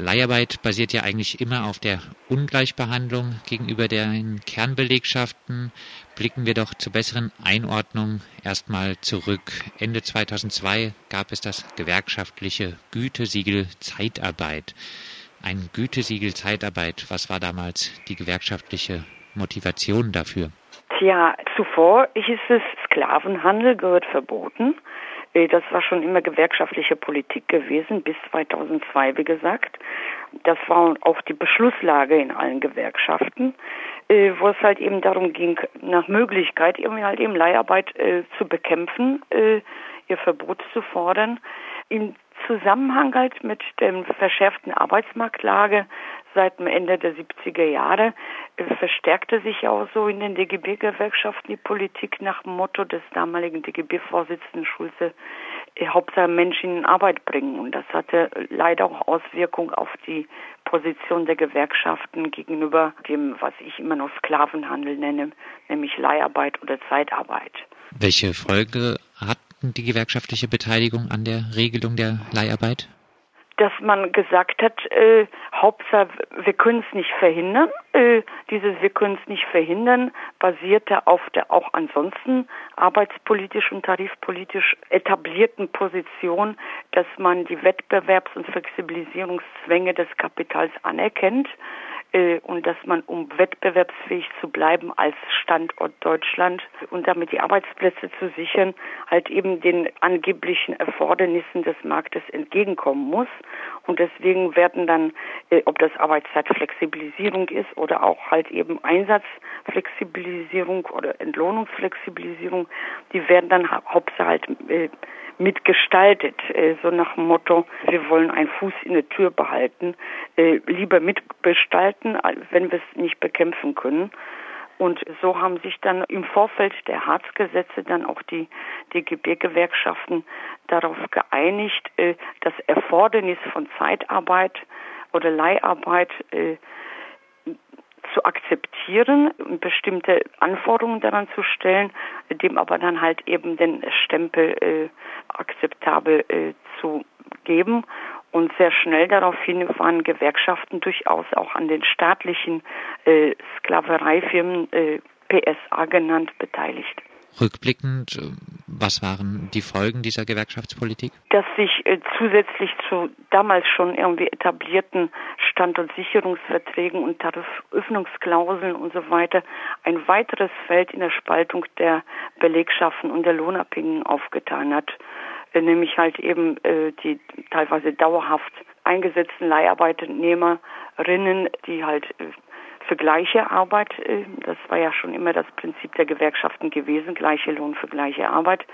Leiharbeit basiert ja eigentlich immer auf der Ungleichbehandlung gegenüber den Kernbelegschaften. Blicken wir doch zur besseren Einordnung erstmal zurück. Ende 2002 gab es das gewerkschaftliche Gütesiegel Zeitarbeit. Ein Gütesiegel Zeitarbeit, was war damals die gewerkschaftliche Motivation dafür? Tja, zuvor hieß es, Sklavenhandel gehört verboten. Äh, das war schon immer gewerkschaftliche Politik gewesen, bis 2002, wie gesagt. Das war auch die Beschlusslage in allen Gewerkschaften, äh, wo es halt eben darum ging, nach Möglichkeit irgendwie halt eben Leiharbeit äh, zu bekämpfen, ihr Verbot zu fordern. Im Zusammenhang halt mit der verschärften Arbeitsmarktlage seit dem Ende der 70er Jahre äh, verstärkte sich auch so in den DGB-Gewerkschaften die Politik nach dem Motto des damaligen DGB-Vorsitzenden Schulze, äh, Hauptsache Menschen in Arbeit bringen. Und das hatte leider auch Auswirkungen auf die Position der Gewerkschaften gegenüber dem, was ich immer noch Sklavenhandel nenne, nämlich Leiharbeit oder Zeitarbeit. Welche Folge hat die gewerkschaftliche Beteiligung an der Regelung der Leiharbeit? Dass man gesagt hat, äh, Hauptsache, wir können es nicht verhindern. Äh, dieses Wir können es nicht verhindern basierte auf der auch ansonsten arbeitspolitisch und tarifpolitisch etablierten Position, dass man die Wettbewerbs- und Flexibilisierungszwänge des Kapitals anerkennt äh, und dass man, um wettbewerbsfähig zu bleiben als Standort Deutschland und damit die Arbeitsplätze zu sichern, halt eben den angeblichen Erfordernissen des Marktes entgegenkommen muss. Und deswegen werden dann, äh, ob das Arbeitszeitflexibilisierung ist oder auch halt eben Einsatzflexibilisierung oder Entlohnungsflexibilisierung, die werden dann hauptsächlich halt äh, mitgestaltet, äh, so nach dem Motto, wir wollen einen Fuß in der Tür behalten, äh, lieber mitgestalten, wenn wir es nicht bekämpfen können. Und so haben sich dann im Vorfeld der Harzgesetze dann auch die DGB-Gewerkschaften darauf geeinigt, äh, das Erfordernis von Zeitarbeit oder Leiharbeit zu akzeptieren, bestimmte Anforderungen daran zu stellen, dem aber dann halt eben den Stempel äh, akzeptabel äh, zu geben. Und sehr schnell daraufhin waren Gewerkschaften durchaus auch an den staatlichen äh, Sklavereifirmen, äh, PSA genannt, beteiligt. Rückblickend, äh, was waren die Folgen dieser Gewerkschaftspolitik? Dass sich äh, zusätzlich zu damals schon irgendwie etablierten Stand- und Sicherungsverträgen und Tarifüffnungsklauseln und so weiter ein weiteres Feld in der Spaltung der Belegschaften und der Lohnabhängigen aufgetan hat, äh, nämlich halt eben äh, die teilweise dauerhaft eingesetzten Leiharbeitnehmerinnen, die halt äh, für gleiche Arbeit, äh, das war ja schon immer das Prinzip der Gewerkschaften gewesen, gleiche Lohn für gleiche Arbeit,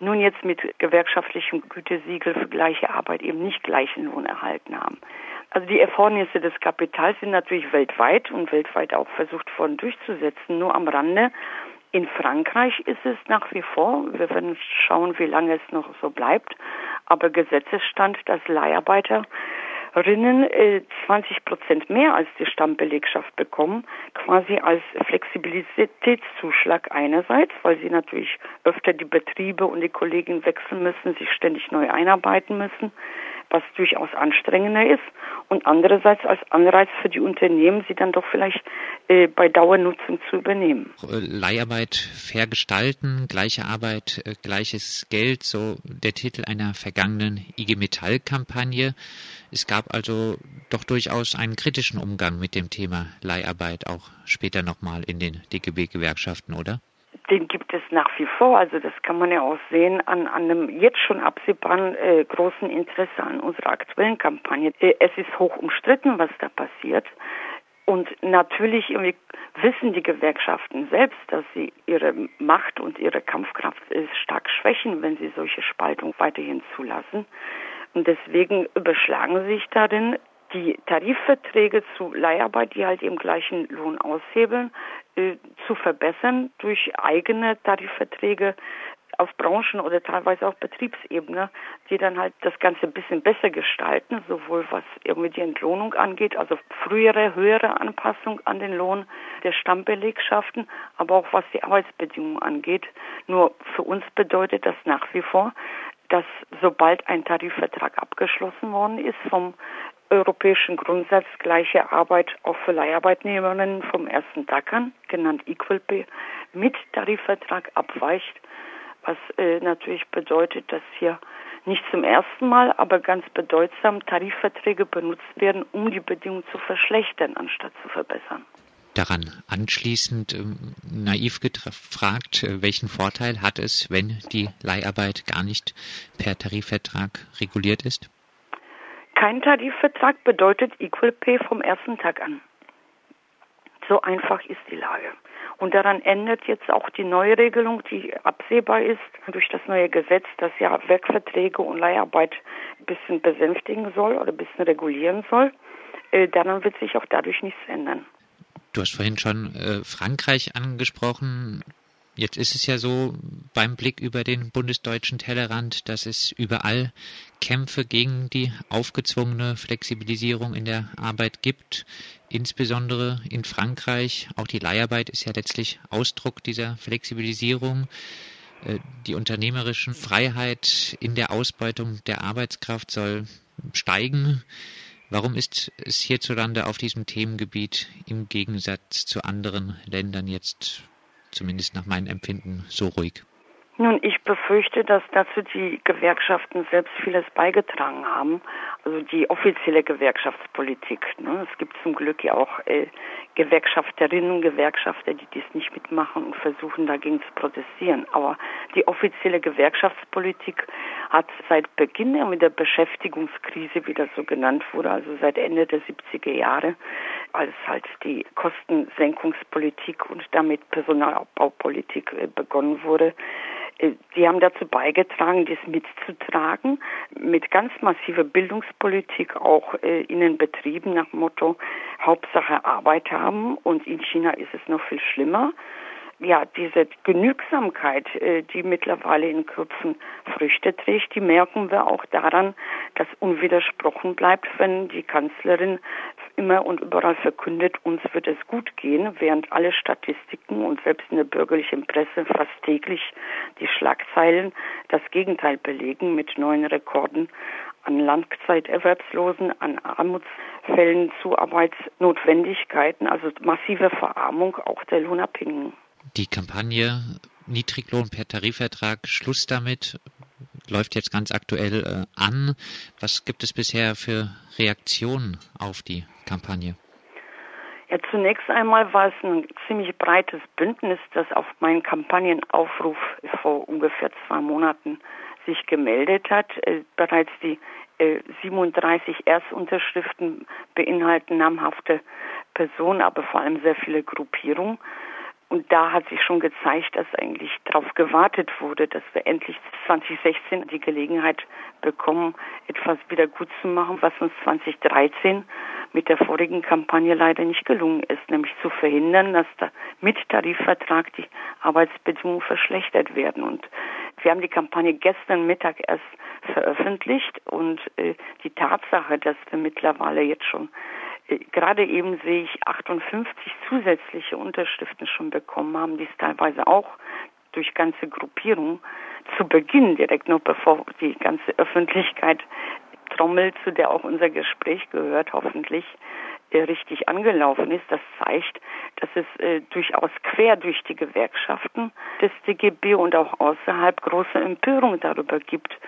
nun jetzt mit gewerkschaftlichem Gütesiegel für gleiche Arbeit eben nicht gleichen Lohn erhalten haben. Also die Erfordernisse des Kapitals sind natürlich weltweit und weltweit auch versucht worden durchzusetzen. Nur am Rande in Frankreich ist es nach wie vor, wir werden schauen, wie lange es noch so bleibt, aber Gesetzesstand, dass Leiharbeiter Rinnen äh, 20 Prozent mehr als die Stammbelegschaft bekommen, quasi als Flexibilitätszuschlag einerseits, weil sie natürlich öfter die Betriebe und die Kollegen wechseln müssen, sich ständig neu einarbeiten müssen was durchaus anstrengender ist und andererseits als Anreiz für die Unternehmen, sie dann doch vielleicht äh, bei Dauernutzung zu übernehmen. Leiharbeit fair gestalten, gleiche Arbeit, äh, gleiches Geld, so der Titel einer vergangenen IG Metall Kampagne. Es gab also doch durchaus einen kritischen Umgang mit dem Thema Leiharbeit, auch später nochmal in den DGB-Gewerkschaften, oder? Den gibt es nach wie vor. Also das kann man ja auch sehen an, an einem jetzt schon absehbaren äh, großen Interesse an unserer aktuellen Kampagne. Äh, es ist hoch umstritten, was da passiert. Und natürlich wissen die Gewerkschaften selbst, dass sie ihre Macht und ihre Kampfkraft äh, stark schwächen, wenn sie solche Spaltung weiterhin zulassen. Und deswegen überschlagen sich darin die Tarifverträge zu Leiharbeit, die halt eben gleichen Lohn aushebeln, zu verbessern durch eigene Tarifverträge auf Branchen- oder teilweise auch Betriebsebene, die dann halt das Ganze ein bisschen besser gestalten, sowohl was irgendwie die Entlohnung angeht, also frühere, höhere Anpassung an den Lohn der Stammbelegschaften, aber auch was die Arbeitsbedingungen angeht. Nur für uns bedeutet das nach wie vor, dass sobald ein Tarifvertrag abgeschlossen worden ist vom europäischen Grundsatz gleiche Arbeit auch für Leiharbeitnehmerinnen vom ersten Tag an, genannt Equal Pay, mit Tarifvertrag abweicht, was äh, natürlich bedeutet, dass hier nicht zum ersten Mal, aber ganz bedeutsam Tarifverträge benutzt werden, um die Bedingungen zu verschlechtern, anstatt zu verbessern. Daran anschließend ähm, naiv gefragt, äh, welchen Vorteil hat es, wenn die Leiharbeit gar nicht per Tarifvertrag reguliert ist? Kein Tarifvertrag bedeutet Equal Pay vom ersten Tag an. So einfach ist die Lage. Und daran ändert jetzt auch die neue Regelung, die absehbar ist durch das neue Gesetz, das ja Werkverträge und Leiharbeit ein bisschen besänftigen soll oder ein bisschen regulieren soll. Äh, daran wird sich auch dadurch nichts ändern. Du hast vorhin schon äh, Frankreich angesprochen. Jetzt ist es ja so beim Blick über den bundesdeutschen Tellerrand, dass es überall Kämpfe gegen die aufgezwungene Flexibilisierung in der Arbeit gibt, insbesondere in Frankreich. Auch die Leiharbeit ist ja letztlich Ausdruck dieser Flexibilisierung. Äh, die unternehmerische Freiheit in der Ausbeutung der Arbeitskraft soll steigen. Warum ist es hierzulande auf diesem Themengebiet im Gegensatz zu anderen Ländern jetzt, zumindest nach meinem Empfinden, so ruhig? Nun, ich befürchte, dass dazu die Gewerkschaften selbst vieles beigetragen haben. Also die offizielle Gewerkschaftspolitik. Ne? Es gibt zum Glück ja auch äh, Gewerkschafterinnen und Gewerkschafter, die dies nicht mitmachen und versuchen dagegen zu protestieren. Aber die offizielle Gewerkschaftspolitik hat seit Beginn mit der Beschäftigungskrise, wie das so genannt wurde, also seit Ende der 70er Jahre, als halt die Kostensenkungspolitik und damit Personalabbaupolitik äh, begonnen wurde, äh, die haben dazu beigetragen, dies mitzutragen, mit ganz massiver Bildungspolitik auch äh, in den Betrieben nach Motto Hauptsache Arbeit haben und in China ist es noch viel schlimmer. Ja, diese Genügsamkeit, die mittlerweile in Köpfen Früchte trägt, die merken wir auch daran, dass unwidersprochen bleibt, wenn die Kanzlerin immer und überall verkündet, uns wird es gut gehen, während alle Statistiken und selbst in der bürgerlichen Presse fast täglich die Schlagzeilen das Gegenteil belegen mit neuen Rekorden an Langzeiterwerbslosen, an Armutsfällen, Zuarbeitsnotwendigkeiten, also massive Verarmung auch der Lohnabhängigen. Die Kampagne Niedriglohn per Tarifvertrag, Schluss damit, läuft jetzt ganz aktuell äh, an. Was gibt es bisher für Reaktionen auf die Kampagne? Ja, zunächst einmal war es ein ziemlich breites Bündnis, das auf meinen Kampagnenaufruf vor ungefähr zwei Monaten sich gemeldet hat. Äh, bereits die äh, 37 Erstunterschriften beinhalten namhafte Personen, aber vor allem sehr viele Gruppierungen. Und da hat sich schon gezeigt, dass eigentlich darauf gewartet wurde, dass wir endlich 2016 die Gelegenheit bekommen, etwas wieder gut zu machen, was uns 2013 mit der vorigen Kampagne leider nicht gelungen ist, nämlich zu verhindern, dass da mit Tarifvertrag die Arbeitsbedingungen verschlechtert werden. Und wir haben die Kampagne gestern Mittag erst veröffentlicht und äh, die Tatsache, dass wir mittlerweile jetzt schon gerade eben sehe ich 58 zusätzliche Unterschriften schon bekommen haben, die es teilweise auch durch ganze Gruppierungen zu Beginn, direkt noch bevor die ganze Öffentlichkeit trommelt, zu der auch unser Gespräch gehört, hoffentlich äh, richtig angelaufen ist. Das zeigt, dass es äh, durchaus quer durch die Gewerkschaften des DGB und auch außerhalb große Empörung darüber gibt,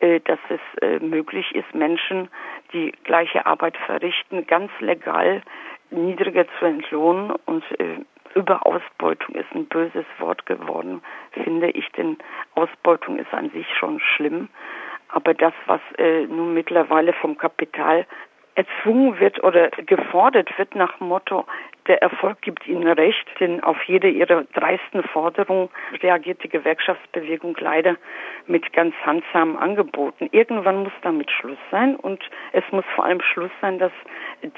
äh, dass es äh, möglich ist, Menschen, die gleiche Arbeit verrichten, ganz legal niedriger zu entlohnen und äh, Überausbeutung ist ein böses Wort geworden, finde ich, denn Ausbeutung ist an sich schon schlimm. Aber das, was äh, nun mittlerweile vom Kapital erzwungen wird oder gefordert wird nach Motto, der Erfolg gibt ihnen recht, denn auf jede ihrer dreisten Forderungen reagiert die Gewerkschaftsbewegung leider mit ganz handsamen Angeboten. Irgendwann muss damit Schluss sein und es muss vor allem Schluss sein, dass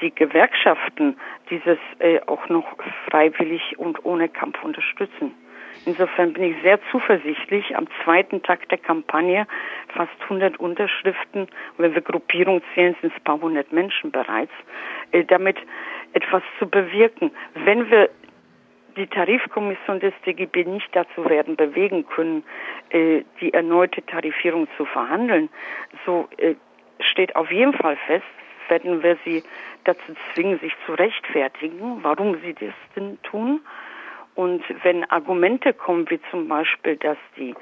die Gewerkschaften dieses äh, auch noch freiwillig und ohne Kampf unterstützen. Insofern bin ich sehr zuversichtlich. Am zweiten Tag der Kampagne fast 100 Unterschriften. Wenn wir Gruppierung zählen, sind es ein paar hundert Menschen bereits. Äh, damit etwas zu bewirken. Wenn wir die Tarifkommission des DGB nicht dazu werden bewegen können, äh, die erneute Tarifierung zu verhandeln, so äh, steht auf jeden Fall fest, werden wir sie dazu zwingen, sich zu rechtfertigen, warum sie das denn tun. Und wenn Argumente kommen, wie zum Beispiel, dass die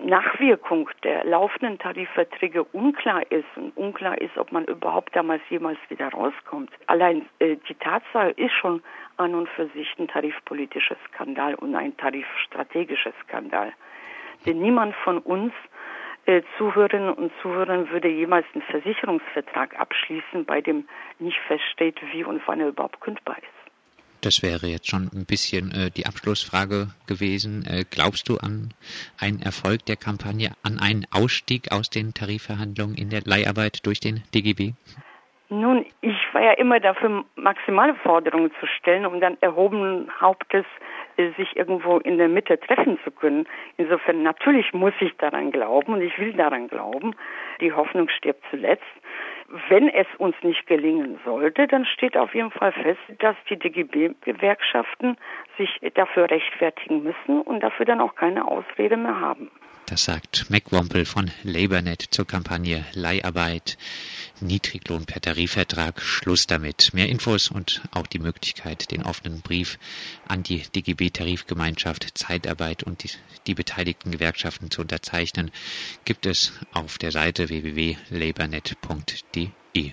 Nachwirkung der laufenden Tarifverträge unklar ist und unklar ist, ob man überhaupt damals jemals wieder rauskommt. Allein äh, die Tatsache ist schon an und für sich ein tarifpolitischer Skandal und ein tarifstrategischer Skandal. Denn niemand von uns äh, Zuhörerinnen und Zuhörern würde jemals einen Versicherungsvertrag abschließen, bei dem nicht feststeht, wie und wann er überhaupt kündbar ist. Das wäre jetzt schon ein bisschen äh, die Abschlussfrage gewesen. Äh, glaubst du an einen Erfolg der Kampagne, an einen Ausstieg aus den Tarifverhandlungen in der Leiharbeit durch den DGB? Nun, ich war ja immer dafür, maximale Forderungen zu stellen, um dann erhobenen Hauptes äh, sich irgendwo in der Mitte treffen zu können. Insofern natürlich muss ich daran glauben und ich will daran glauben. Die Hoffnung stirbt zuletzt. Wenn es uns nicht gelingen sollte, dann steht auf jeden Fall fest, dass die DGB-Gewerkschaften sich dafür rechtfertigen müssen und dafür dann auch keine Ausrede mehr haben. Das sagt Mac Wompel von LabourNet zur Kampagne Leiharbeit, Niedriglohn per Tarifvertrag, Schluss damit. Mehr Infos und auch die Möglichkeit, den offenen Brief an die DGB-Tarifgemeinschaft Zeitarbeit und die, die beteiligten Gewerkschaften zu unterzeichnen, gibt es auf der Seite www.labournet.de.